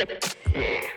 Yeah.